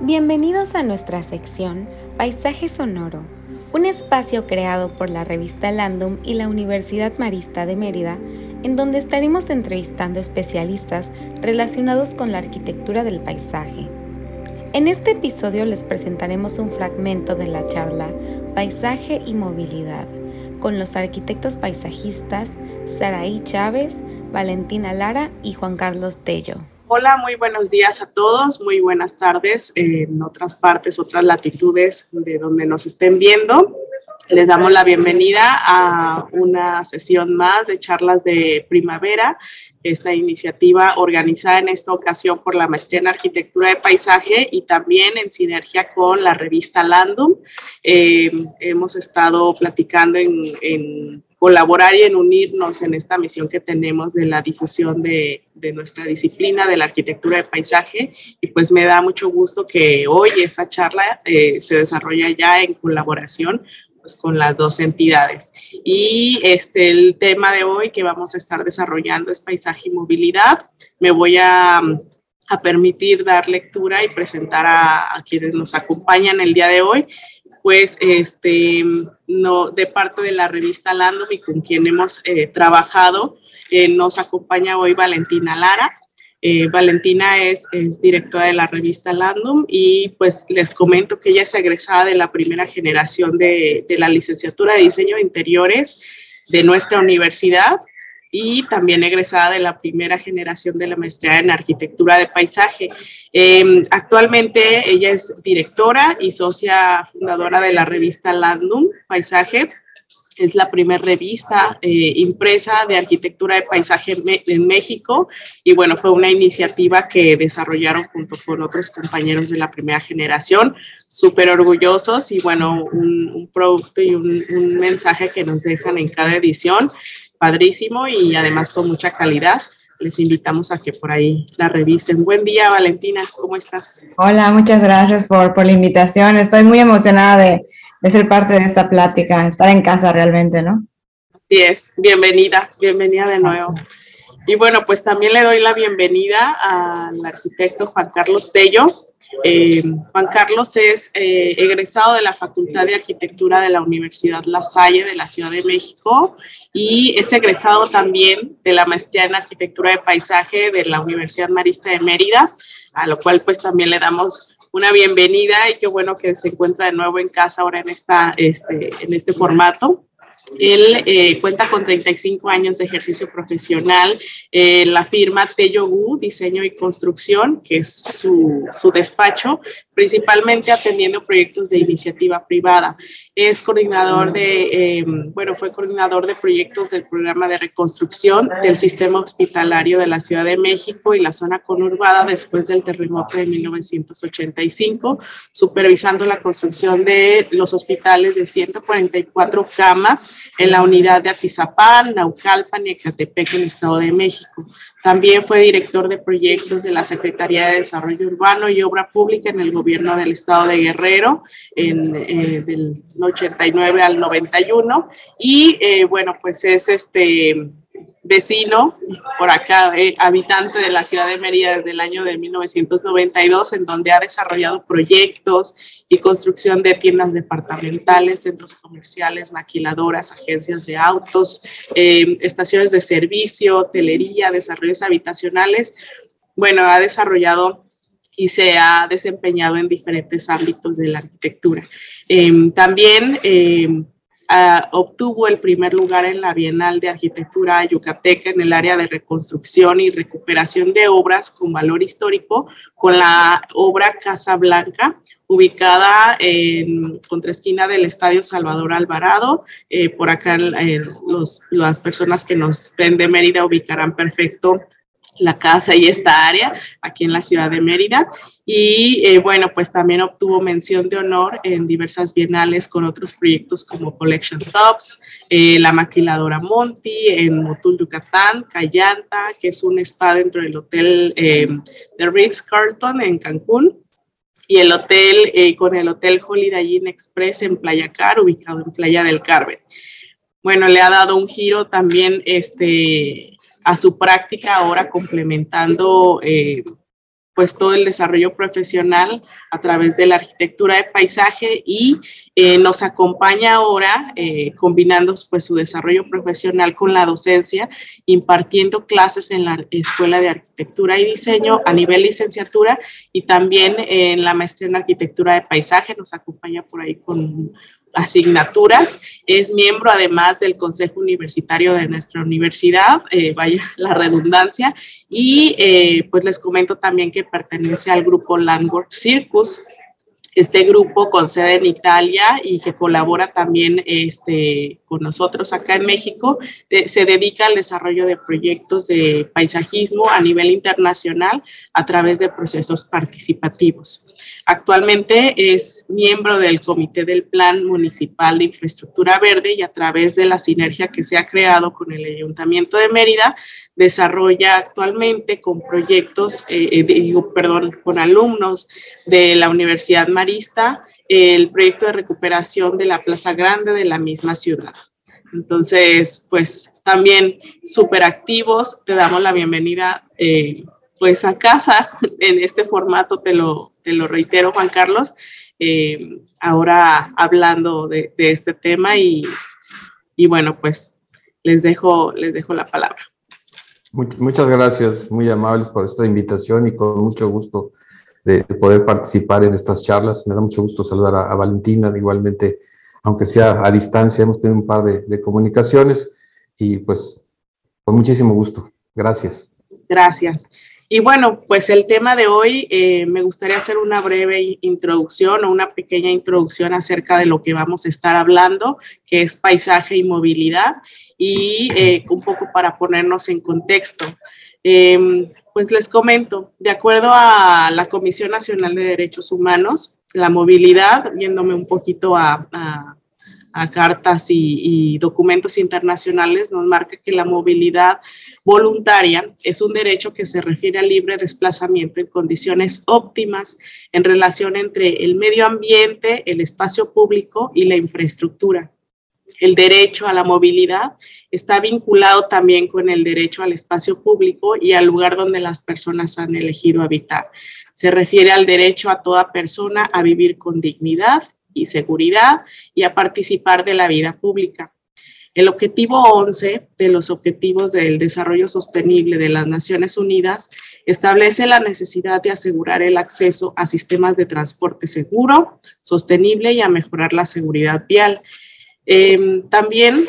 Bienvenidos a nuestra sección Paisaje Sonoro, un espacio creado por la revista Landum y la Universidad Marista de Mérida, en donde estaremos entrevistando especialistas relacionados con la arquitectura del paisaje. En este episodio les presentaremos un fragmento de la charla Paisaje y Movilidad con los arquitectos paisajistas Saraí Chávez, Valentina Lara y Juan Carlos Tello. Hola, muy buenos días a todos, muy buenas tardes en otras partes, otras latitudes de donde nos estén viendo. Les damos la bienvenida a una sesión más de charlas de primavera, esta iniciativa organizada en esta ocasión por la Maestría en Arquitectura de Paisaje y también en sinergia con la revista Landum. Eh, hemos estado platicando en, en colaborar y en unirnos en esta misión que tenemos de la difusión de, de, nuestra disciplina de la arquitectura de paisaje y pues me da mucho gusto que hoy esta charla eh, se desarrolla ya en colaboración pues, con las dos entidades. Y este, el tema de hoy que vamos a estar desarrollando es paisaje y movilidad. Me voy a, a permitir dar lectura y presentar a, a quienes nos acompañan el día de hoy pues este, no, de parte de la revista Landum y con quien hemos eh, trabajado, eh, nos acompaña hoy Valentina Lara. Eh, Valentina es, es, directora de la revista Landum y pues les comento que ella es egresada de la primera generación de, de la licenciatura de diseño de interiores de nuestra universidad y también egresada de la primera generación de la maestría en arquitectura de paisaje. Eh, actualmente ella es directora y socia fundadora de la revista Landum Paisaje. Es la primera revista eh, impresa de arquitectura de paisaje en, México y bueno, fue una iniciativa que desarrollaron junto con otros compañeros de la primera generación, súper orgullosos y bueno, un, un producto y un, un mensaje que nos dejan en cada edición padrísimo y además con mucha calidad. Les invitamos a que por ahí la revisen. Buen día, Valentina, ¿cómo estás? Hola, muchas gracias por, por la invitación. Estoy muy emocionada de, de ser parte de esta plática, estar en casa realmente, ¿no? Así es, bienvenida, bienvenida de nuevo. Y bueno, pues también le doy la bienvenida al arquitecto Juan Carlos Tello. Eh, Juan Carlos es eh, egresado de la Facultad de Arquitectura de la Universidad La Salle de la Ciudad de México y es egresado también de la maestría en Arquitectura de Paisaje de la Universidad Marista de Mérida, a lo cual pues también le damos una bienvenida y qué bueno que se encuentra de nuevo en casa ahora en, esta, este, en este formato. Él eh, cuenta con 35 años de ejercicio profesional. En la firma Tello Diseño y Construcción, que es su, su, despacho, principalmente atendiendo proyectos de iniciativa privada. Es coordinador de, eh, bueno, fue coordinador de proyectos del programa de reconstrucción del sistema hospitalario de la Ciudad de México y la zona conurbada después del terremoto de 1985, supervisando la construcción de los hospitales de 144 camas en la unidad de Atizapán, Naucalpan y Ecatepec, en el Estado de México. También fue director de proyectos de la Secretaría de Desarrollo Urbano y Obra Pública en el gobierno del Estado de Guerrero, en, eh, del 89 al 91. Y eh, bueno, pues es este vecino por acá, eh, habitante de la ciudad de Mérida desde el año de 1992, en donde ha desarrollado proyectos y construcción de tiendas departamentales, centros comerciales, maquiladoras, agencias de autos, eh, estaciones de servicio, hotelería, desarrollos habitacionales. Bueno, ha desarrollado y se ha desempeñado en diferentes ámbitos de la arquitectura. Eh, también Obtuvo el primer lugar en la Bienal de Arquitectura Yucateca en el área de reconstrucción y recuperación de obras con valor histórico con la obra Casa Blanca, ubicada en contraesquina del Estadio Salvador Alvarado. Eh, por acá eh, los, las personas que nos ven de Mérida ubicarán perfecto la casa y esta área aquí en la ciudad de Mérida. Y eh, bueno, pues también obtuvo mención de honor en diversas bienales con otros proyectos como Collection Tops, eh, la maquiladora Monty en Motul, Yucatán, Cayanta, que es un spa dentro del hotel eh, de Ritz Carlton en Cancún. Y el hotel, eh, con el Hotel Holiday Inn Express en Playa Car, ubicado en Playa del Carmen. Bueno, le ha dado un giro también este, a su práctica ahora complementando eh, pues todo el desarrollo profesional a través de la arquitectura de paisaje y eh, nos acompaña ahora eh, combinando pues su desarrollo profesional con la docencia, impartiendo clases en la Escuela de Arquitectura y Diseño a nivel licenciatura y también en la maestría en arquitectura de paisaje. Nos acompaña por ahí con asignaturas. Es miembro además del Consejo Universitario de nuestra universidad, eh, vaya la redundancia, y eh, pues les comento también que pertenece al grupo Landwork Circus, este grupo con sede en Italia y que colabora también este, con nosotros acá en México, eh, se dedica al desarrollo de proyectos de paisajismo a nivel internacional a través de procesos participativos. Actualmente es miembro del Comité del Plan Municipal de Infraestructura Verde y a través de la sinergia que se ha creado con el Ayuntamiento de Mérida, desarrolla actualmente con proyectos, eh, eh, perdón, con alumnos de la Universidad Marista, el proyecto de recuperación de la Plaza Grande de la misma ciudad. Entonces, pues también súper activos, te damos la bienvenida. Eh, pues a casa en este formato, te lo, te lo reitero, Juan Carlos, eh, ahora hablando de, este tema y, y, bueno, pues les dejo, les dejo la palabra. Muchas gracias, muy amables por esta invitación y con mucho gusto de poder participar en estas charlas. Me da mucho gusto saludar a, Valentina, igualmente, aunque sea a distancia, hemos tenido un par de, de comunicaciones y pues con muchísimo gusto. Gracias. Gracias. Y bueno, pues el tema de hoy eh, me gustaría hacer una breve introducción o una pequeña introducción acerca de lo que vamos a estar hablando, que es paisaje y movilidad, y eh, un poco para ponernos en contexto. Em, pues les comento, de acuerdo a la Comisión Nacional de Derechos Humanos, la movilidad, viéndome un poquito a, cartas y, documentos internacionales, nos marca que la movilidad voluntaria es un derecho que se refiere al libre desplazamiento en condiciones óptimas en relación entre el medio ambiente, el espacio público y la infraestructura. El derecho a la movilidad está vinculado también con el derecho al espacio público y al lugar donde las personas han elegido habitar. Se refiere al derecho a toda persona a vivir con dignidad y seguridad y a participar de la vida pública. El objetivo 11 de los Objetivos del Desarrollo Sostenible de las Naciones Unidas establece la necesidad de asegurar el acceso a sistemas de transporte seguro, sostenible y a mejorar la seguridad vial. Em, también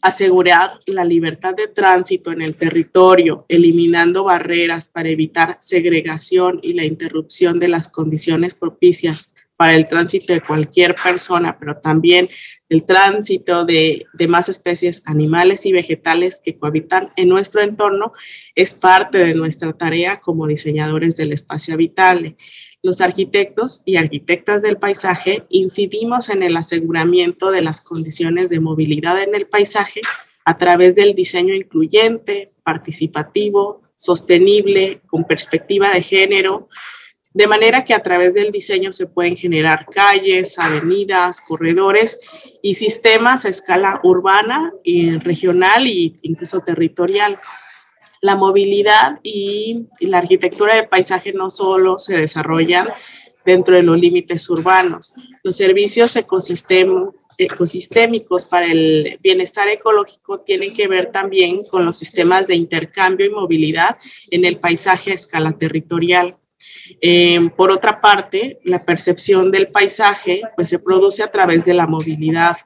asegurar la libertad de tránsito en el territorio, eliminando barreras para evitar segregación y la interrupción de las condiciones propicias para el tránsito de cualquier persona, pero también el tránsito de demás especies animales y vegetales que cohabitan en nuestro entorno es parte de nuestra tarea como diseñadores del espacio habitable. Los arquitectos y arquitectas del paisaje incidimos en el aseguramiento de las condiciones de movilidad en el paisaje a través del diseño incluyente, participativo, sostenible, con perspectiva de género, de manera que a través del diseño se pueden generar calles, avenidas, corredores y sistemas a escala urbana, y regional e incluso territorial. La movilidad y, la arquitectura de paisaje no solo se desarrollan dentro de los límites urbanos. Los servicios ecosistémicos para el bienestar ecológico tienen que ver también con los sistemas de intercambio y movilidad en el paisaje a escala territorial. Eh, por otra parte, la percepción del paisaje pues, se produce a través de la movilidad.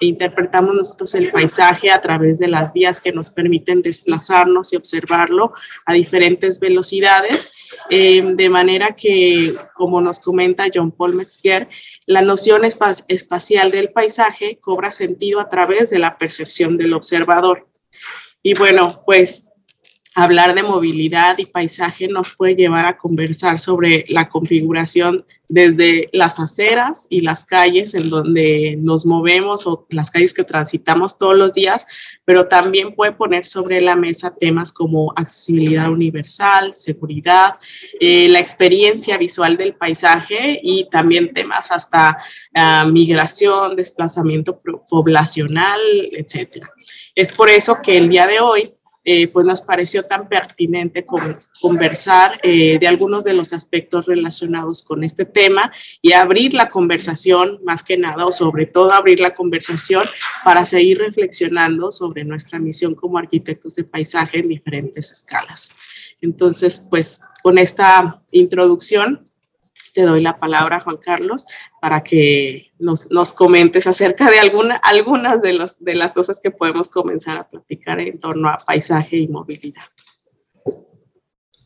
Interpretamos nosotros el paisaje a través de las vías que nos permiten desplazarnos y observarlo a diferentes velocidades, eh, de manera que, como nos comenta John Paul Metzger, la noción espacial del paisaje cobra sentido a través de la percepción del observador. Y bueno, pues hablar de movilidad y paisaje nos puede llevar a conversar sobre la configuración desde las aceras y las calles en donde nos movemos o las calles que transitamos todos los días, pero también puede poner sobre la mesa temas como accesibilidad universal, seguridad, eh, la experiencia visual del paisaje y también temas hasta ah, migración, desplazamiento poblacional, etc. Es por eso que el día de hoy eh, pues nos pareció tan pertinente conversar eh, de algunos de los aspectos relacionados con este tema y abrir la conversación más que nada o sobre todo abrir la conversación para seguir reflexionando sobre nuestra misión como arquitectos de paisaje en diferentes escalas. Entonces, pues con esta introducción te doy la palabra, Juan Carlos, para que nos, comentes acerca de alguna, algunas de, los, de las cosas que podemos comenzar a platicar en torno a paisaje y movilidad.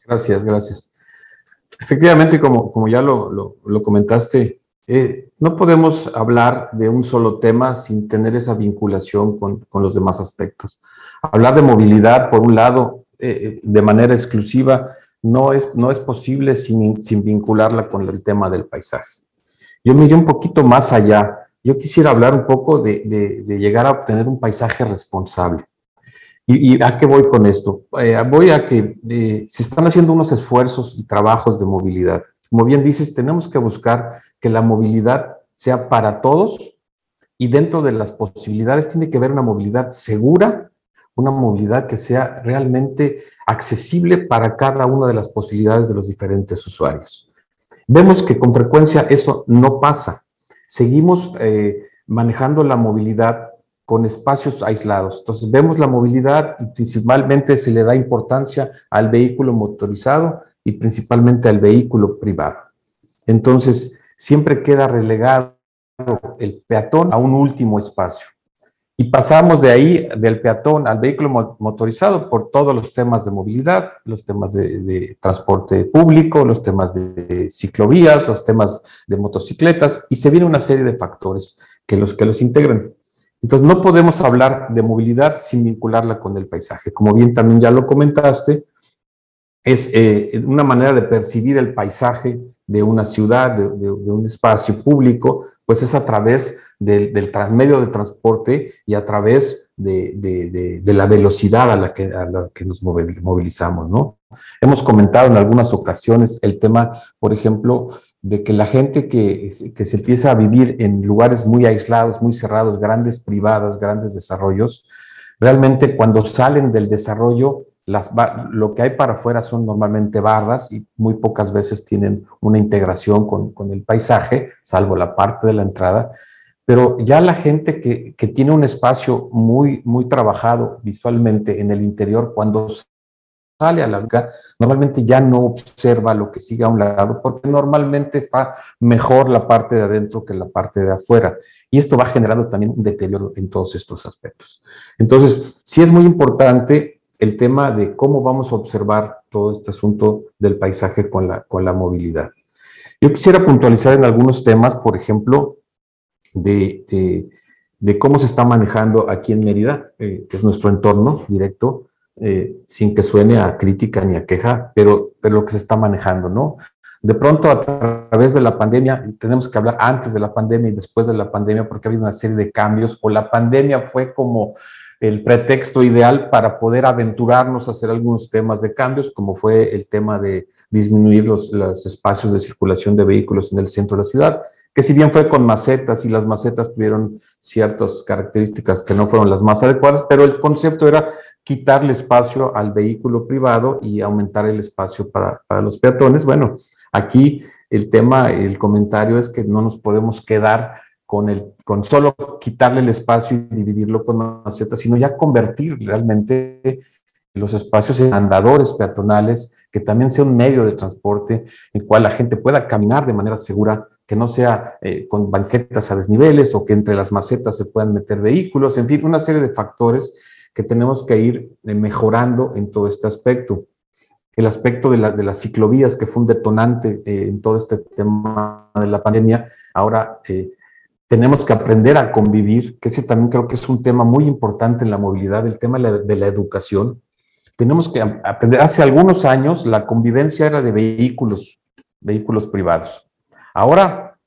Gracias, gracias. Efectivamente, como, como ya lo, comentaste, eh, no podemos hablar de un solo tema sin tener esa vinculación con, con los demás aspectos. Hablar de movilidad, por un lado, eh, de manera exclusiva, no es, no es posible sin, sin vincularla con el tema del paisaje. Yo me un poquito más allá. Yo quisiera hablar un poco de, de, llegar a obtener un paisaje responsable. ¿Y, a qué voy con esto? Eh, voy a que eh, se están haciendo unos esfuerzos y trabajos de movilidad. Como bien dices, tenemos que buscar que la movilidad sea para todos y dentro de las posibilidades tiene que haber una movilidad segura, una movilidad que sea realmente accesible para cada una de las posibilidades de los diferentes usuarios. Vemos que con frecuencia eso no pasa. Seguimos eh, manejando la movilidad con espacios aislados. Entonces vemos la movilidad y principalmente se le da importancia al vehículo motorizado y principalmente al vehículo privado. Entonces siempre queda relegado el peatón a un último espacio. Y pasamos de ahí, del peatón al vehículo motorizado, por todos los temas de movilidad, los temas de, transporte público, los temas de ciclovías, los temas de motocicletas, y se viene una serie de factores que los, que los integran. Entonces, no podemos hablar de movilidad sin vincularla con el paisaje. Como bien también ya lo comentaste, es eh, una manera de percibir el paisaje de una ciudad, de, un espacio público, pues es a través del, del medio de transporte y a través de, la velocidad a la, que, a la que nos movilizamos, ¿no? Hemos comentado en algunas ocasiones el tema, por ejemplo, de que la gente que, que se empieza a vivir en lugares muy aislados, muy cerrados, grandes privadas, grandes desarrollos, realmente cuando salen del desarrollo lo que hay para afuera son normalmente barras y muy pocas veces tienen una integración con, el paisaje, salvo la parte de la entrada. Pero ya la gente que, tiene un espacio muy, muy trabajado visualmente en el interior, cuando sale a la lugar, normalmente ya no observa lo que sigue a un lado, porque normalmente está mejor la parte de adentro que la parte de afuera. Y esto va generando también un deterioro en todos estos aspectos. Entonces, sí es muy importante el tema de cómo vamos a observar todo este asunto del paisaje con la, con la movilidad. Yo quisiera puntualizar en algunos temas, por ejemplo, de, cómo se está manejando aquí en Mérida, eh, que es nuestro entorno directo, eh, sin que suene a crítica ni a queja, pero, pero lo que se está manejando, ¿no? De pronto, a través de la pandemia, y tenemos que hablar antes de la pandemia y después de la pandemia, porque ha habido una serie de cambios, o la pandemia fue como el pretexto ideal para poder aventurarnos a hacer algunos temas de cambios, como fue el tema de disminuir los, espacios de circulación de vehículos en el centro de la ciudad, que si bien fue con macetas y las macetas tuvieron ciertas características que no fueron las más adecuadas, pero el concepto era quitarle espacio al vehículo privado y aumentar el espacio para, para los peatones. Bueno, aquí el tema, el comentario es que no nos podemos quedar con, el, con solo quitarle el espacio y dividirlo con macetas, sino ya convertir realmente los espacios en andadores peatonales, que también sea un medio de transporte en el cual la gente pueda caminar de manera segura, que no sea eh, con banquetas a desniveles o que entre las macetas se puedan meter vehículos, en fin, una serie de factores que tenemos que ir eh, mejorando en todo este aspecto. El aspecto de, de las ciclovías, que fue un detonante eh, en todo este tema de la pandemia, ahora tenemos que aprender a convivir, que ese también creo que es un tema muy importante en la movilidad, el tema de la, educación. Tenemos que aprender, hace algunos años la convivencia era de vehículos, vehículos privados. Ahora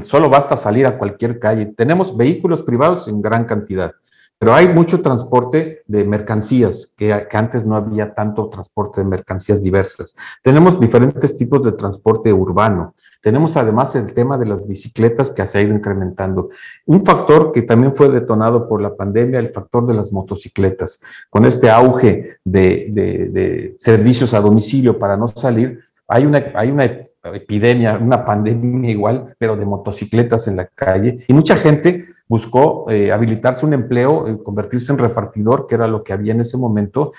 solo basta salir a cualquier calle. Tenemos vehículos privados en gran cantidad, pero hay mucho transporte de mercancías, que, que, antes no había tanto transporte de mercancías diversas. Tenemos diferentes tipos de transporte urbano. Tenemos además el tema de las bicicletas que se ha ido incrementando. Un factor que también fue detonado por la pandemia, el factor de las motocicletas. Con este auge de, de, servicios a domicilio para no salir, hay una, hay una epidemia, una pandemia igual, pero de motocicletas en la calle. Y mucha gente buscó eh, habilitarse un empleo, eh, convertirse en repartidor, que era lo que había en ese momento,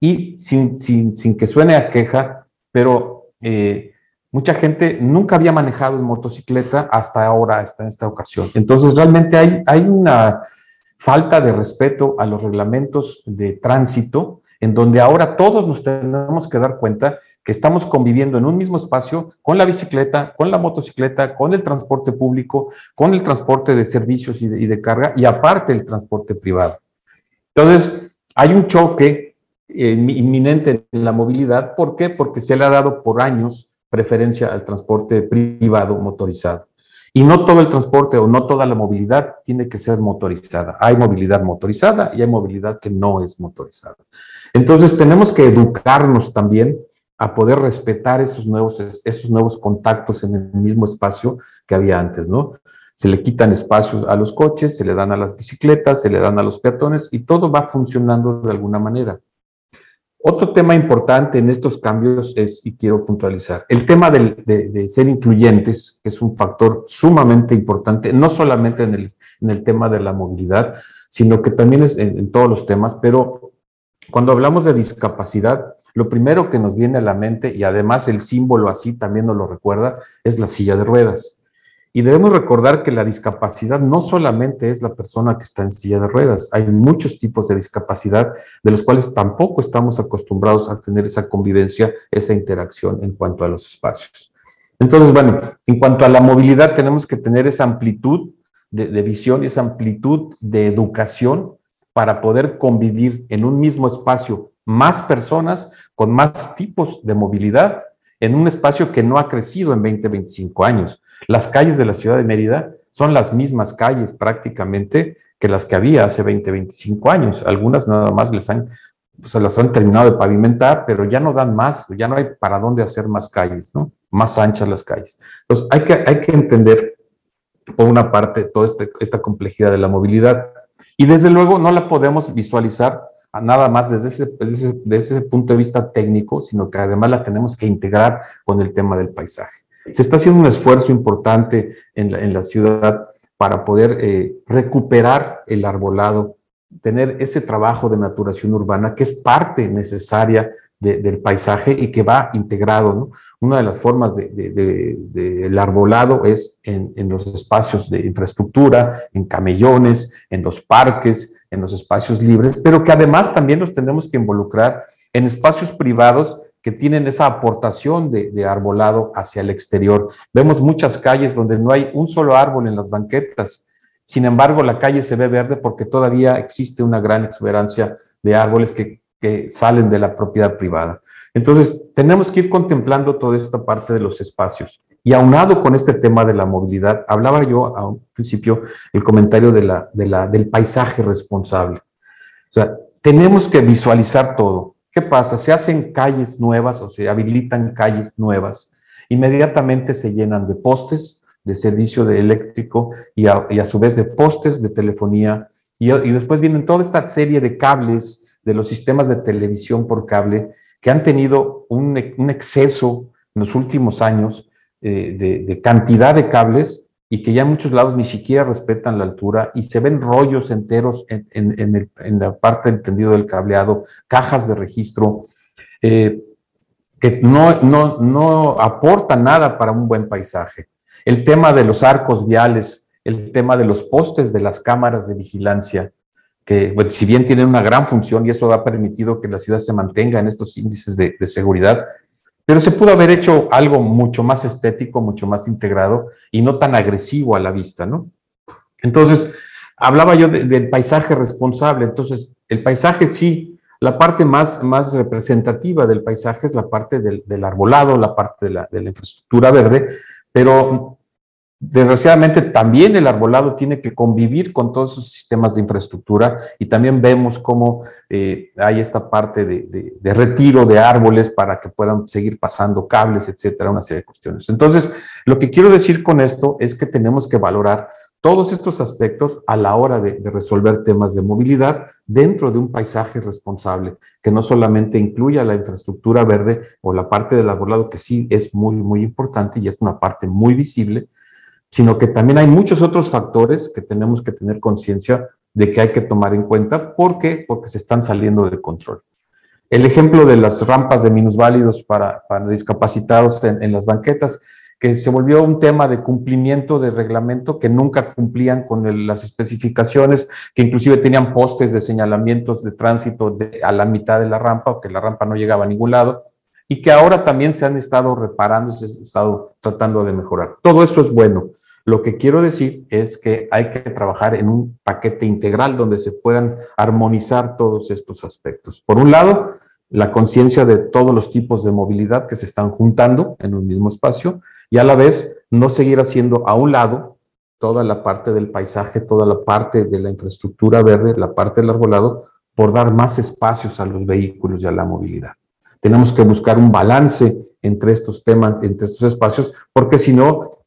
y sin, sin, sin que suene a queja, pero eh, mucha gente nunca había manejado en motocicleta hasta ahora, hasta en esta ocasión. Entonces, realmente hay, hay una falta de respeto a los reglamentos de tránsito, en donde ahora todos nos tenemos que dar cuenta que estamos conviviendo en un mismo espacio con la bicicleta, con la motocicleta, con el transporte público, con el transporte de servicios y de, carga y aparte el transporte privado. Entonces, hay un choque eh, inminente en la movilidad. ¿Por qué? Porque se le ha dado por años preferencia al transporte privado motorizado. Y no todo el transporte o no toda la movilidad tiene que ser motorizada. Hay movilidad motorizada y hay movilidad que no es motorizada. Entonces tenemos que educarnos también a poder respetar esos nuevos, esos nuevos contactos en el mismo espacio que había antes, ¿no? Se le quitan espacios a los coches, se le dan a las bicicletas, se le dan a los peatones y todo va funcionando de alguna manera. Otro tema importante en estos cambios es, y quiero puntualizar, el tema de, ser incluyentes, es un factor sumamente importante, no solamente en el, en el tema de la movilidad, sino que también es en todos los temas, pero cuando hablamos de discapacidad, lo primero que nos viene a la mente, y además el símbolo así también nos lo recuerda, es la silla de ruedas. Y debemos recordar que la discapacidad no solamente es la persona que está en silla de ruedas, hay muchos tipos de discapacidad de los cuales tampoco estamos acostumbrados a tener esa convivencia, esa interacción en cuanto a los espacios. Entonces, bueno, en cuanto a la movilidad, tenemos que tener esa amplitud de, visión y esa amplitud de educación para poder convivir en un mismo espacio más personas con más tipos de movilidad en un espacio que no ha crecido en 20, 25 años. Las calles de la ciudad de Mérida son las mismas calles prácticamente que las que había hace 20, 25 años. Algunas nada más les han, se las han terminado de pavimentar, pero ya no dan más, ya no hay para dónde hacer más calles, ¿no? Más anchas las calles. Entonces, hay que, hay que entender, por una parte, toda este, esta complejidad de la movilidad. Y desde luego no la podemos visualizar nada más desde ese, desde ese, punto de vista técnico, sino que además la tenemos que integrar con el tema del paisaje. Se está haciendo un esfuerzo importante en la, en la ciudad para poder eh, recuperar el arbolado, tener ese trabajo de naturación urbana que es parte necesaria del paisaje y que va integrado. Una de las formas del de, de, arbolado es en, en, los espacios de infraestructura, en camellones, en los parques, en los espacios libres, pero que además también los tenemos que involucrar en espacios privados que tienen esa aportación de, arbolado hacia el exterior. Vemos muchas calles donde no hay un solo árbol en las banquetas. Sin embargo, la calle se ve verde porque todavía existe una gran exuberancia de árboles que, que salen de la propiedad privada. Entonces, tenemos que ir contemplando toda esta parte de los espacios. Y aunado con este tema de la movilidad, hablaba yo a un principio el comentario de la, de la, del paisaje responsable. O sea, tenemos que visualizar todo. ¿Qué pasa? Se hacen calles nuevas o se habilitan calles nuevas. Inmediatamente se llenan de postes de servicio de eléctrico y a, y a su vez de postes de telefonía. Y, y después vienen toda esta serie de cables de los sistemas de televisión por cable que han tenido un, un exceso en los últimos años eh, de, cantidad de cables y que ya en muchos lados ni siquiera respetan la altura y se ven rollos enteros en, en, la parte entendido del cableado, cajas de registro, eh, que no, no, no aportan nada para un buen paisaje. El tema de los arcos viales, el tema de los postes de las cámaras de vigilancia, que si bien tienen una gran función y eso ha permitido que la ciudad se mantenga en estos índices de, seguridad, pero se pudo haber hecho algo mucho más estético, mucho más integrado y no tan agresivo a la vista, ¿no? Entonces, hablaba yo del paisaje responsable. Entonces, el paisaje sí, la parte más, más representativa del paisaje es la parte del, arbolado, la parte de la infraestructura verde, pero Desgraciadamente también el arbolado tiene que convivir con todos esos sistemas de infraestructura y también vemos cómo eh, hay esta parte de, de, retiro de árboles para que puedan seguir pasando cables, etcétera, una serie de cuestiones. Entonces, lo que quiero decir con esto es que tenemos que valorar todos estos aspectos a la hora de, resolver temas de movilidad dentro de un paisaje responsable, que no solamente incluya la infraestructura verde o la parte del arbolado, que sí es muy, muy importante y es una parte muy visible, sino que también hay muchos otros factores que tenemos que tener conciencia de que hay que tomar en cuenta. ¿Por qué? Porque se están saliendo de control. El ejemplo de las rampas de minusválidos para, para discapacitados en las banquetas, que se volvió un tema de cumplimiento de reglamento, que nunca cumplían con las especificaciones, que inclusive tenían postes de señalamientos de tránsito a la mitad de la rampa, que la rampa no llegaba a ningún lado, y que ahora también se han estado reparando y se han estado tratando de mejorar. Todo eso es bueno. Lo que quiero decir es que hay que trabajar en un paquete integral donde se puedan armonizar todos estos aspectos. Por un lado, la conciencia de todos los tipos de movilidad que se están juntando en un mismo espacio y a la vez no seguir haciendo a un lado toda la parte del paisaje, toda la parte de la infraestructura verde, la parte del arbolado, por dar más espacios a los vehículos y a la movilidad. Tenemos que buscar un balance entre estos temas, entre estos espacios, porque si no,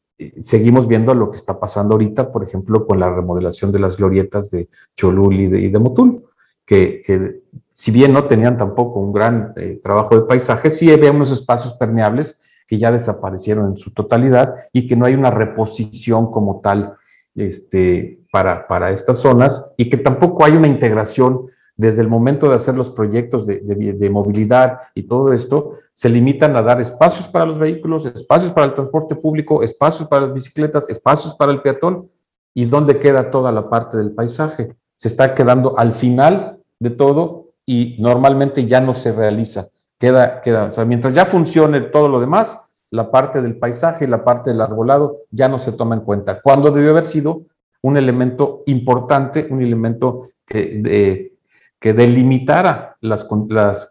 seguimos viendo lo que está pasando ahorita, por ejemplo, con la remodelación de las glorietas de Cholul y de, Motul, que, que si bien no tenían tampoco un gran eh, trabajo de paisaje, sí había unos espacios permeables que ya desaparecieron en su totalidad y que no hay una reposición como tal este, para, para estas zonas y que tampoco hay una integración desde el momento de hacer los proyectos de, de, movilidad y todo esto, se limitan a dar espacios para los vehículos, espacios para el transporte público, espacios para las bicicletas, espacios para el peatón, y dónde queda toda la parte del paisaje. Se está quedando al final de todo y normalmente ya no se realiza. Queda, queda, o sea, mientras ya funcione todo lo demás, la parte del paisaje y la parte del arbolado ya no se toma en cuenta, cuando debió haber sido un elemento importante, un elemento que, que delimitara las, las,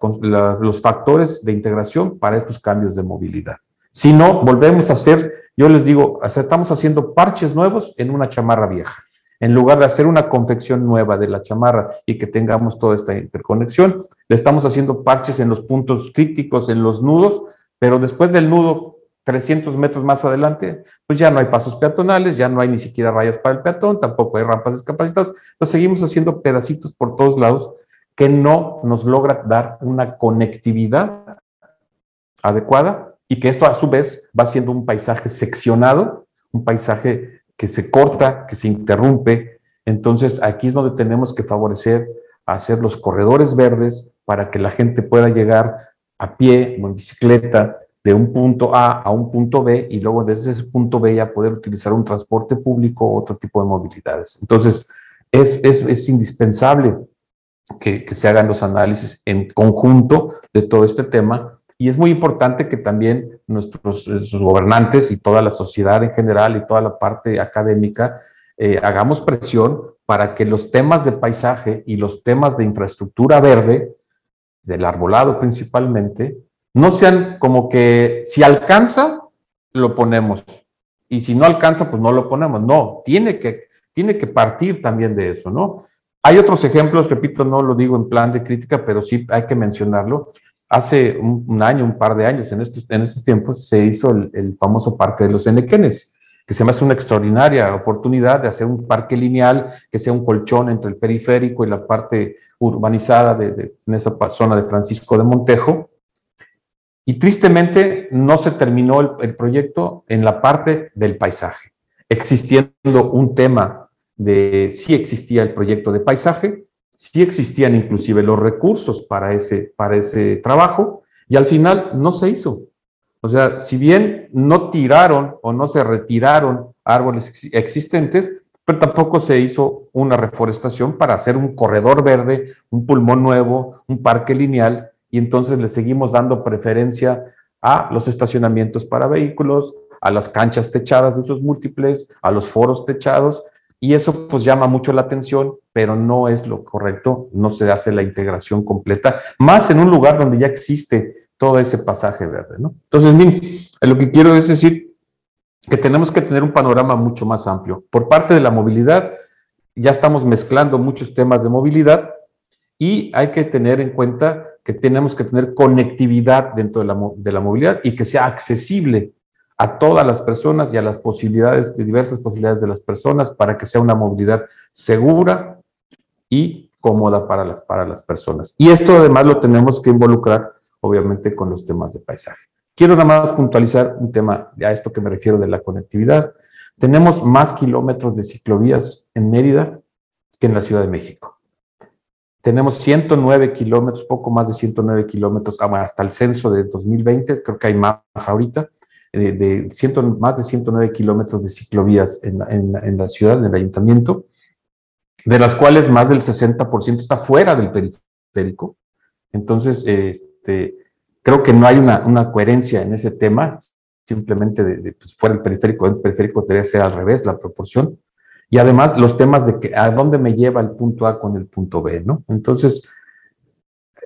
los factores de integración para estos cambios de movilidad. Si no, volvemos a hacer, yo les digo, estamos haciendo parches nuevos en una chamarra vieja. En lugar de hacer una confección nueva de la chamarra y que tengamos toda esta interconexión, le estamos haciendo parches en los puntos críticos, en los nudos, pero después del nudo, 300 metros más adelante, pues ya no hay pasos peatonales, ya no hay ni siquiera rayas para el peatón, tampoco hay rampas discapacitadas. Entonces seguimos haciendo pedacitos por todos lados que no nos logra dar una conectividad adecuada y que esto a su vez va siendo un paisaje seccionado, un paisaje que se corta, que se interrumpe. Entonces aquí es donde tenemos que favorecer hacer los corredores verdes para que la gente pueda llegar a pie o en bicicleta de un punto A a un punto B y luego desde ese punto B ya poder utilizar un transporte público o otro tipo de movilidades. Entonces, es, es, es indispensable que, que, se hagan los análisis en conjunto de todo este tema y es muy importante que también nuestros, gobernantes y toda la sociedad en general y toda la parte académica eh, hagamos presión para que los temas de paisaje y los temas de infraestructura verde, del arbolado principalmente, no sean como que si alcanza, lo ponemos. Y si no alcanza, pues no lo ponemos. No, tiene que, tiene que partir también de eso, ¿no? Hay otros ejemplos, repito, no lo digo en plan de crítica, pero sí hay que mencionarlo hace un, año, un par de años, en estos, en estos tiempos, se hizo el, famoso Parque de los Enequenes, que se me hace una extraordinaria oportunidad de hacer un parque lineal que sea un colchón entre el periférico y la parte urbanizada de, en esa zona de Francisco de Montejo. Y tristemente no se terminó el, proyecto en la parte del paisaje, existiendo un tema de si existía el proyecto de paisaje, sí existían inclusive los recursos para ese, para ese trabajo y al final no se hizo. O sea, si bien no tiraron o no se retiraron árboles existentes, pero tampoco se hizo una reforestación para hacer un corredor verde, un pulmón nuevo, un parque lineal, y entonces le seguimos dando preferencia a los estacionamientos para vehículos, a las canchas techadas de usos múltiples, a los foros techados, y eso pues llama mucho la atención, pero no es lo correcto, no se hace la integración completa, más en un lugar donde ya existe todo ese pasaje verde, ¿no? Entonces, lo que quiero es decir que tenemos que tener un panorama mucho más amplio. Por parte de la movilidad, ya estamos mezclando muchos temas de movilidad y hay que tener en cuenta que tenemos que tener conectividad dentro de la, de la movilidad y que sea accesible a todas las personas y a las posibilidades, de diversas posibilidades de las personas para que sea una movilidad segura y cómoda para las, para las personas. Y esto además lo tenemos que involucrar, obviamente, con los temas de paisaje. Quiero nada más puntualizar un tema a esto que me refiero de la conectividad. Tenemos más kilómetros de ciclovías en Mérida que en la Ciudad de México. Tenemos 109 kilómetros, poco más de 109 kilómetros, ah, hasta el censo de 2020, creo que hay más ahorita, de, de ciento, más de 109 kilómetros de ciclovías en, en, en, la ciudad, en el ayuntamiento, de las cuales más del 60% está fuera del periférico. Entonces, este, creo que no hay una, una coherencia en ese tema, simplemente de pues, fuera del periférico, dentro del periférico debería ser al revés la proporción. Y además los temas de que a dónde me lleva el punto A con el punto B, ¿no? Entonces,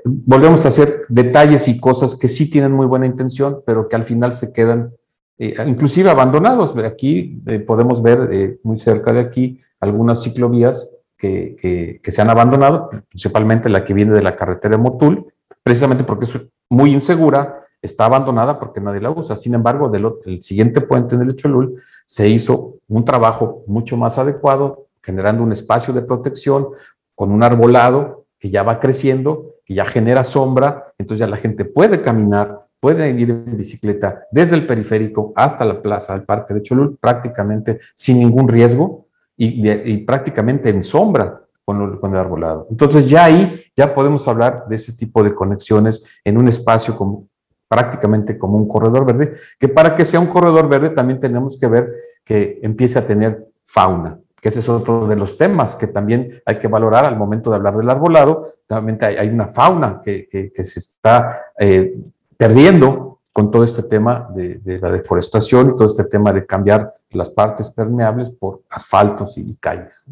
volvemos a hacer detalles y cosas que sí tienen muy buena intención, pero que al final se quedan eh, inclusive abandonados. Aquí eh, podemos ver eh, muy cerca de aquí algunas ciclovías que, que, que, se han abandonado, principalmente la que viene de la carretera de Motul, precisamente porque es muy insegura, está abandonada porque nadie la usa. Sin embargo, del, el siguiente puente en el Cholul se hizo un trabajo mucho más adecuado, generando un espacio de protección con un arbolado que ya va creciendo, que ya genera sombra, entonces ya la gente puede caminar, puede ir en bicicleta desde el periférico hasta la plaza del Parque de Cholul prácticamente sin ningún riesgo y, prácticamente en sombra con, con, el arbolado. Entonces ya ahí ya podemos hablar de ese tipo de conexiones en un espacio como, prácticamente como un corredor verde, que para que sea un corredor verde también tenemos que ver que empiece a tener fauna, que ese es otro de los temas que también hay que valorar al momento de hablar del arbolado. Realmente hay, una fauna que, que, se está eh, perdiendo con todo este tema de, de, la deforestación y todo este tema de cambiar las partes permeables por asfaltos y, y calles.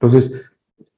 Entonces,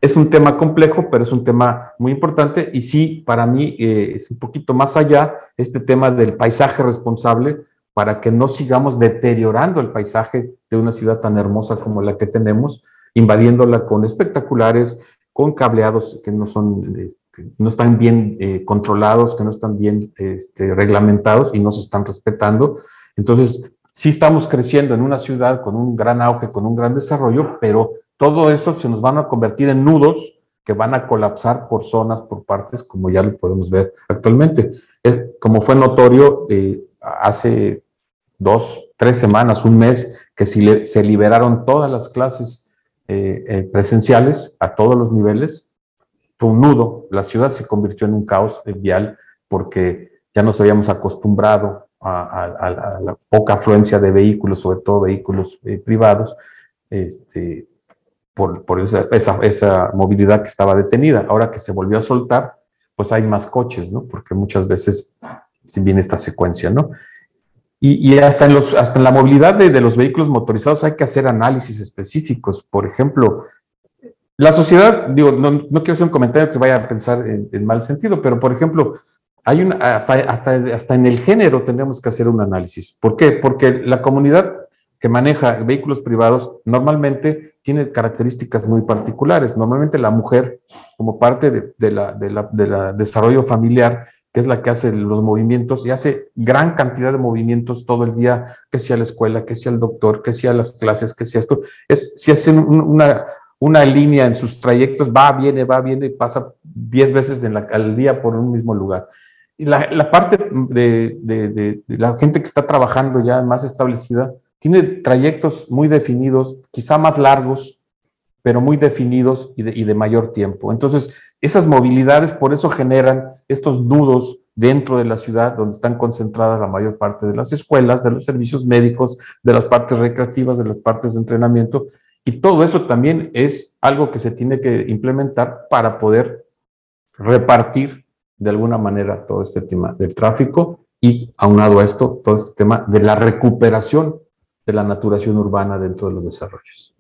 es un tema complejo, pero es un tema muy importante y sí, para mí eh, es un poquito más allá este tema del paisaje responsable para que no sigamos deteriorando el paisaje de una ciudad tan hermosa como la que tenemos, invadiéndola con espectaculares, con cableados que no son, eh, no están bien eh, controlados, que no están bien este, reglamentados y no se están respetando. Entonces, sí estamos creciendo en una ciudad con un gran auge, con un gran desarrollo, pero todo eso se nos van a convertir en nudos que van a colapsar por zonas, por partes, como ya lo podemos ver actualmente. Es, como fue notorio eh, hace dos, tres semanas, un mes, que si se liberaron todas las clases eh, eh, presenciales a todos los niveles, fue un nudo. La ciudad se convirtió en un caos vial porque ya nos habíamos acostumbrado a, a, a la poca afluencia de vehículos, sobre todo vehículos eh, privados, este, por, por esa, esa, esa, movilidad que estaba detenida. Ahora que se volvió a soltar, pues hay más coches, ¿no? Porque muchas veces viene esta secuencia, ¿no? Y, y, hasta, en los, hasta en la movilidad de, de, los vehículos motorizados hay que hacer análisis específicos. Por ejemplo, la sociedad, digo, no, no quiero hacer un comentario que se vaya a pensar en, en mal sentido, pero por ejemplo, hay una, hasta, hasta, hasta en el género tenemos que hacer un análisis. ¿Por qué? Porque la comunidad que maneja vehículos privados normalmente tiene características muy particulares. Normalmente la mujer, como parte de, de la, de, desarrollo familiar, que es la que hace los movimientos y hace gran cantidad de movimientos todo el día, que sea la escuela, que sea el doctor, que sea las clases, que sea esto. Es, si hacen una, una línea en sus trayectos, va, viene, va, viene, pasa 10 veces la, al día por un mismo lugar. Y la, parte de, la gente que está trabajando ya más establecida, tiene trayectos muy definidos, quizá más largos, pero muy definidos y de, mayor tiempo. Entonces, esas movilidades por eso generan estos nudos dentro de la ciudad donde están concentradas la mayor parte de las escuelas, de los servicios médicos, de las partes recreativas, de las partes de entrenamiento. Y todo eso también es algo que se tiene que implementar para poder repartir de alguna manera todo este tema del tráfico y aunado a esto, todo este tema de la recuperación de la naturación urbana dentro de los desarrollos.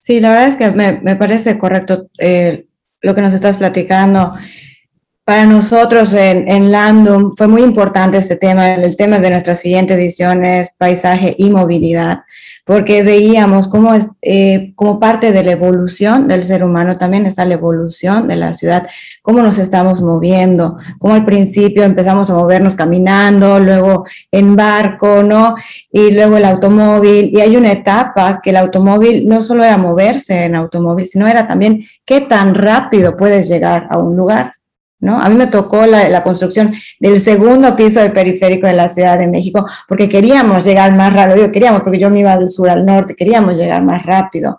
Sí, la verdad es que me, me parece correcto eh, lo que nos estás platicando. para nosotros en, en, Landum fue muy importante este tema. El tema de nuestra siguiente edición es paisaje y movilidad, porque veíamos cómo es, eh, como parte de la evolución del ser humano también está la evolución de la ciudad, cómo nos estamos moviendo, cómo al principio empezamos a movernos caminando, luego en barco, ¿no? Y luego el automóvil. Y hay una etapa que el automóvil no solo era moverse en automóvil, sino era también qué tan rápido puedes llegar a un lugar. A mí me tocó la, construcción del segundo piso del periférico de la Ciudad de México porque queríamos llegar más rápido, digo queríamos porque yo me iba del sur al norte, queríamos llegar más rápido.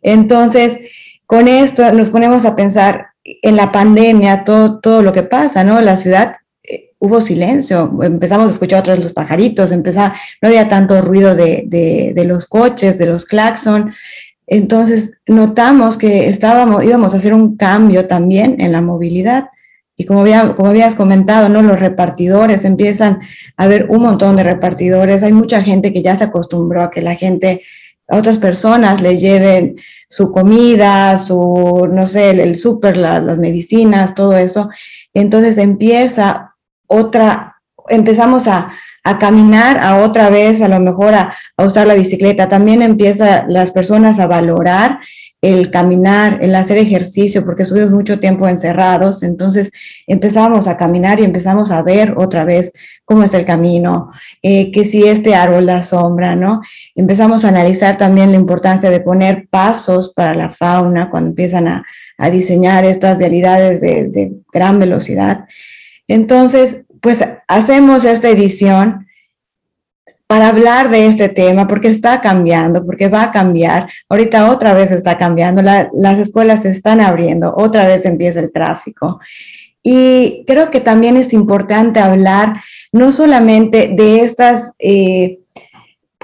Entonces, con esto nos ponemos a pensar en la pandemia, todo, lo que pasa, ¿no? La ciudad eh, hubo silencio, empezamos a escuchar otros los pajaritos, empezaba, no había tanto ruido de los coches, de los claxon. Entonces notamos que estábamos, íbamos a hacer un cambio también en la movilidad. Y como, como habías comentado, ¿no? los repartidores empiezan a haber un montón de repartidores. Hay mucha gente que ya se acostumbró a que la gente, a otras personas le lleven su comida, su, no sé, el, súper, las medicinas, todo eso. Entonces empieza otra, empezamos a, a caminar, a otra vez, a lo mejor a, a, usar la bicicleta. También empieza las personas a valorar el caminar, el hacer ejercicio, porque estuvimos mucho tiempo encerrados, entonces empezamos a caminar y empezamos a ver otra vez cómo es el camino, eh, que si este árbol da sombra, ¿no? Empezamos a analizar también la importancia de poner pasos para la fauna cuando empiezan a, a diseñar estas vialidades de, de gran velocidad. Entonces, pues hacemos esta edición para hablar de este tema, porque está cambiando, porque va a cambiar. Ahorita otra vez está cambiando, las escuelas se están abriendo, otra vez empieza el tráfico. Y creo que también es importante hablar no solamente de estas eh,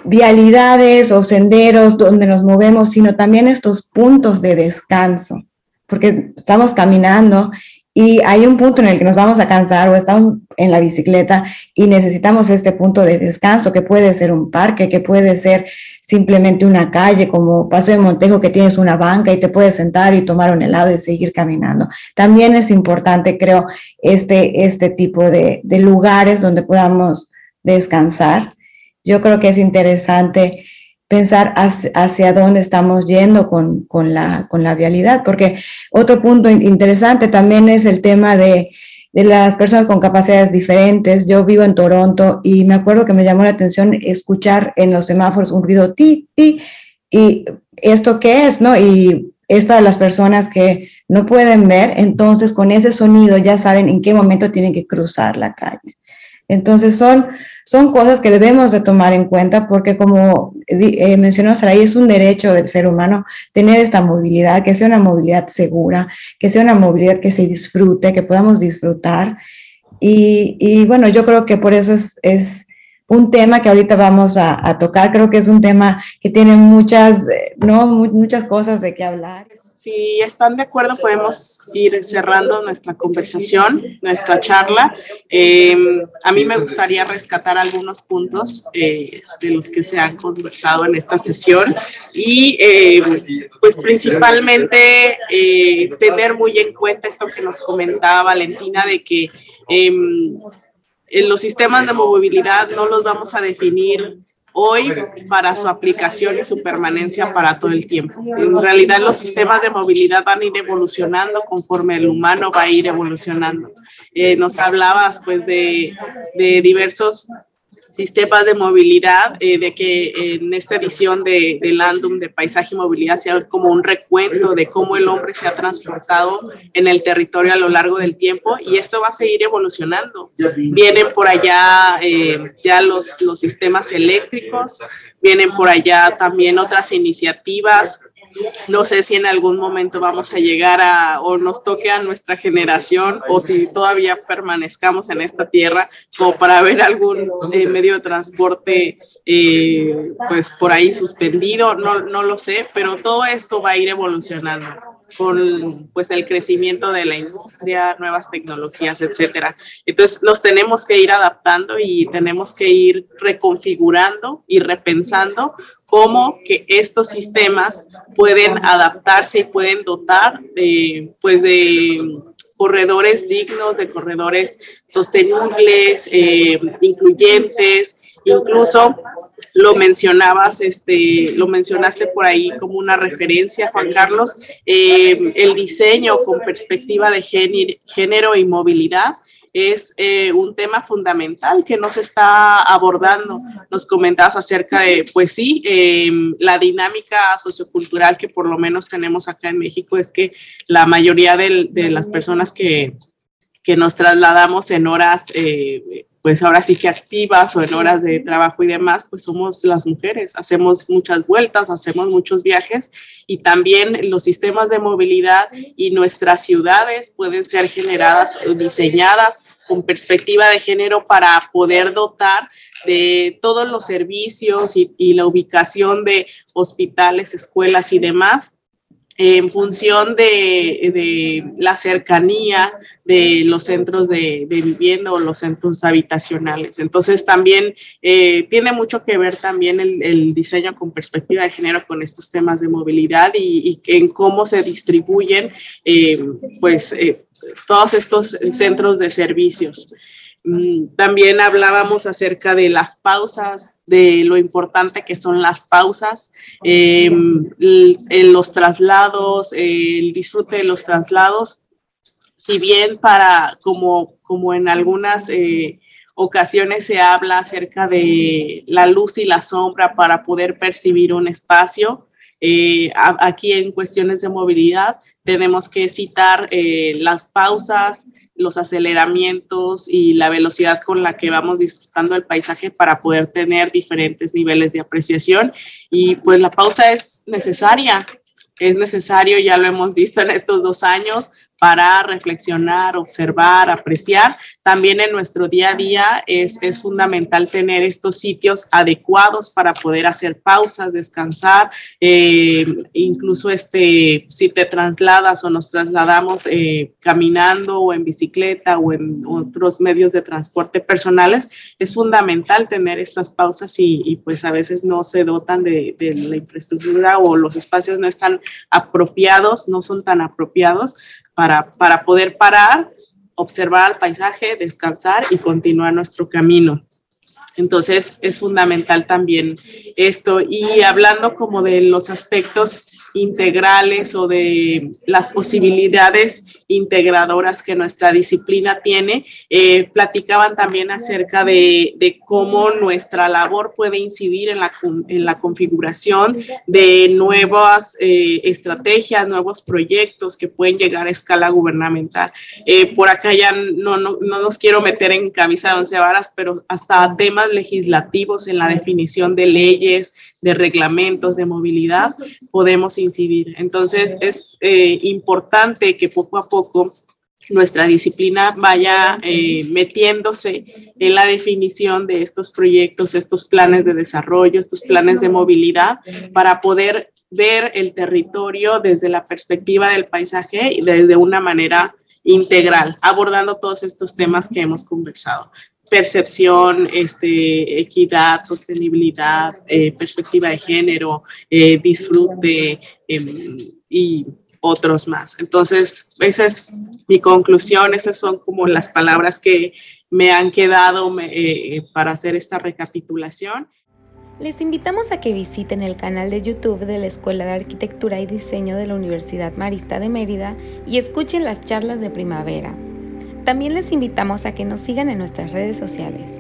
vialidades o senderos donde nos movemos, sino también estos puntos de descanso, porque estamos caminando y hay un punto en el que nos vamos a cansar o estamos en la bicicleta y necesitamos este punto de descanso, que puede ser un parque, que puede ser simplemente una calle, como Paso de Montejo, que tienes una banca y te puedes sentar y tomar un helado y seguir caminando. También es importante, creo, este, este tipo de, de lugares donde podamos descansar. Yo creo que es interesante pensar hacia, dónde estamos yendo con, con, la, con la vialidad, porque otro punto interesante también es el tema de, de las personas con capacidades diferentes. Yo vivo en Toronto y me acuerdo que me llamó la atención escuchar en los semáforos un ruido ti, ti, y esto qué es, ¿no? Y es para las personas que no pueden ver, entonces con ese sonido ya saben en qué momento tienen que cruzar la calle. Entonces son son cosas que debemos de tomar en cuenta porque como eh, mencionó Saray, es un derecho del ser humano tener esta movilidad, que sea una movilidad segura, que sea una movilidad que se disfrute, que podamos disfrutar. Y, y bueno, yo creo que por eso es, es un tema que ahorita vamos a, tocar. Creo que es un tema que tiene muchas, ¿no? muchas cosas de qué hablar. Si están de acuerdo, podemos ir cerrando nuestra conversación, nuestra charla. Em, a mí me gustaría rescatar algunos puntos eh, de los que se han conversado en esta sesión y em, pues principalmente eh, tener muy en cuenta esto que nos comentaba Valentina de que em, en los sistemas de movilidad no los vamos a definir hoy para su aplicación y su permanencia para todo el tiempo. En realidad los sistemas de movilidad van a ir evolucionando conforme el humano va a ir evolucionando. Eh, nos hablabas pues de, de diversos sistemas de movilidad, eh, de que en esta edición de, de, Landum de Paisaje y Movilidad sea como un recuento de cómo el hombre se ha transportado en el territorio a lo largo del tiempo y esto va a seguir evolucionando. Vienen por allá eh, ya los, los sistemas eléctricos, vienen por allá también otras iniciativas no sé si en algún momento vamos a llegar a o nos toque a nuestra generación o si todavía permanezcamos en esta tierra como para ver algún eh, medio de transporte eh, pues por ahí suspendido, no, no lo sé, pero todo esto va a ir evolucionando con pues el crecimiento de la industria, nuevas tecnologías, etcétera. Entonces nos tenemos que ir adaptando y tenemos que ir reconfigurando y repensando cómo que estos sistemas pueden adaptarse y pueden dotar de, pues de corredores dignos, de corredores sostenibles, eh, incluyentes, incluso lo mencionabas, este, lo mencionaste por ahí como una referencia, Juan Carlos, eh, el diseño con perspectiva de género y movilidad es eh, un tema fundamental que nos está abordando. Nos comentabas acerca de, pues sí, em, la dinámica sociocultural que por lo menos tenemos acá en México es que la mayoría de, las personas que, que, nos trasladamos en horas eh, pues ahora sí que activas o en horas de trabajo y demás, pues somos las mujeres, hacemos muchas vueltas, hacemos muchos viajes y también los sistemas de movilidad y nuestras ciudades pueden ser generadas o diseñadas con perspectiva de género para poder dotar de todos los servicios y, y la ubicación de hospitales, escuelas y demás en función de, la cercanía de los centros de, vivienda o los centros habitacionales. Entonces también eh, tiene mucho que ver también el, diseño con perspectiva de género con estos temas de movilidad y, en cómo se distribuyen eh, pues eh, todos estos centros de servicios. Mm, también hablábamos acerca de las pausas, de lo importante que son las pausas, em, en los traslados, el disfrute de los traslados. Si bien para, como, como en algunas eh, ocasiones se habla acerca de la luz y la sombra para poder percibir un espacio, eh, aquí en cuestiones de movilidad tenemos que citar eh, las pausas, los aceleramientos y la velocidad con la que vamos disfrutando el paisaje para poder tener diferentes niveles de apreciación. Y pues la pausa es necesaria, es necesario, ya lo hemos visto en estos dos años, para reflexionar, observar, apreciar. También en nuestro día a día es, es, fundamental tener estos sitios adecuados para poder hacer pausas, descansar, eh, incluso este, si te trasladas o nos trasladamos eh, caminando o en bicicleta o en otros medios de transporte personales, es fundamental tener estas pausas y, y pues a veces no se dotan de, de la infraestructura o los espacios no están apropiados, no son tan apropiados para, para poder parar, observar el paisaje, descansar y continuar nuestro camino. Entonces es fundamental también esto. Y hablando como de los aspectos integrales o de las posibilidades integradoras que nuestra disciplina tiene. Eh, platicaban también acerca de, de, cómo nuestra labor puede incidir en la, en la configuración de nuevas eh, estrategias, nuevos proyectos que pueden llegar a escala gubernamental. Eh, por acá ya no, no, no, nos quiero meter en camisa de once varas, pero hasta temas legislativos en la definición de leyes, de reglamentos de movilidad, podemos incidir. Entonces, es eh, importante que poco a poco nuestra disciplina vaya eh, metiéndose en la definición de estos proyectos, estos planes de desarrollo, estos planes de movilidad, para poder ver el territorio desde la perspectiva del paisaje y desde una manera integral, abordando todos estos temas que hemos conversado percepción, este, equidad, sostenibilidad, eh, perspectiva de género, eh, disfrute em, y otros más. Entonces, esa es mi conclusión, esas son como las palabras que me han quedado eh, para hacer esta recapitulación. Les invitamos a que visiten el canal de YouTube de la Escuela de Arquitectura y Diseño de la Universidad Marista de Mérida y escuchen las charlas de primavera. También les invitamos a que nos sigan en nuestras redes sociales.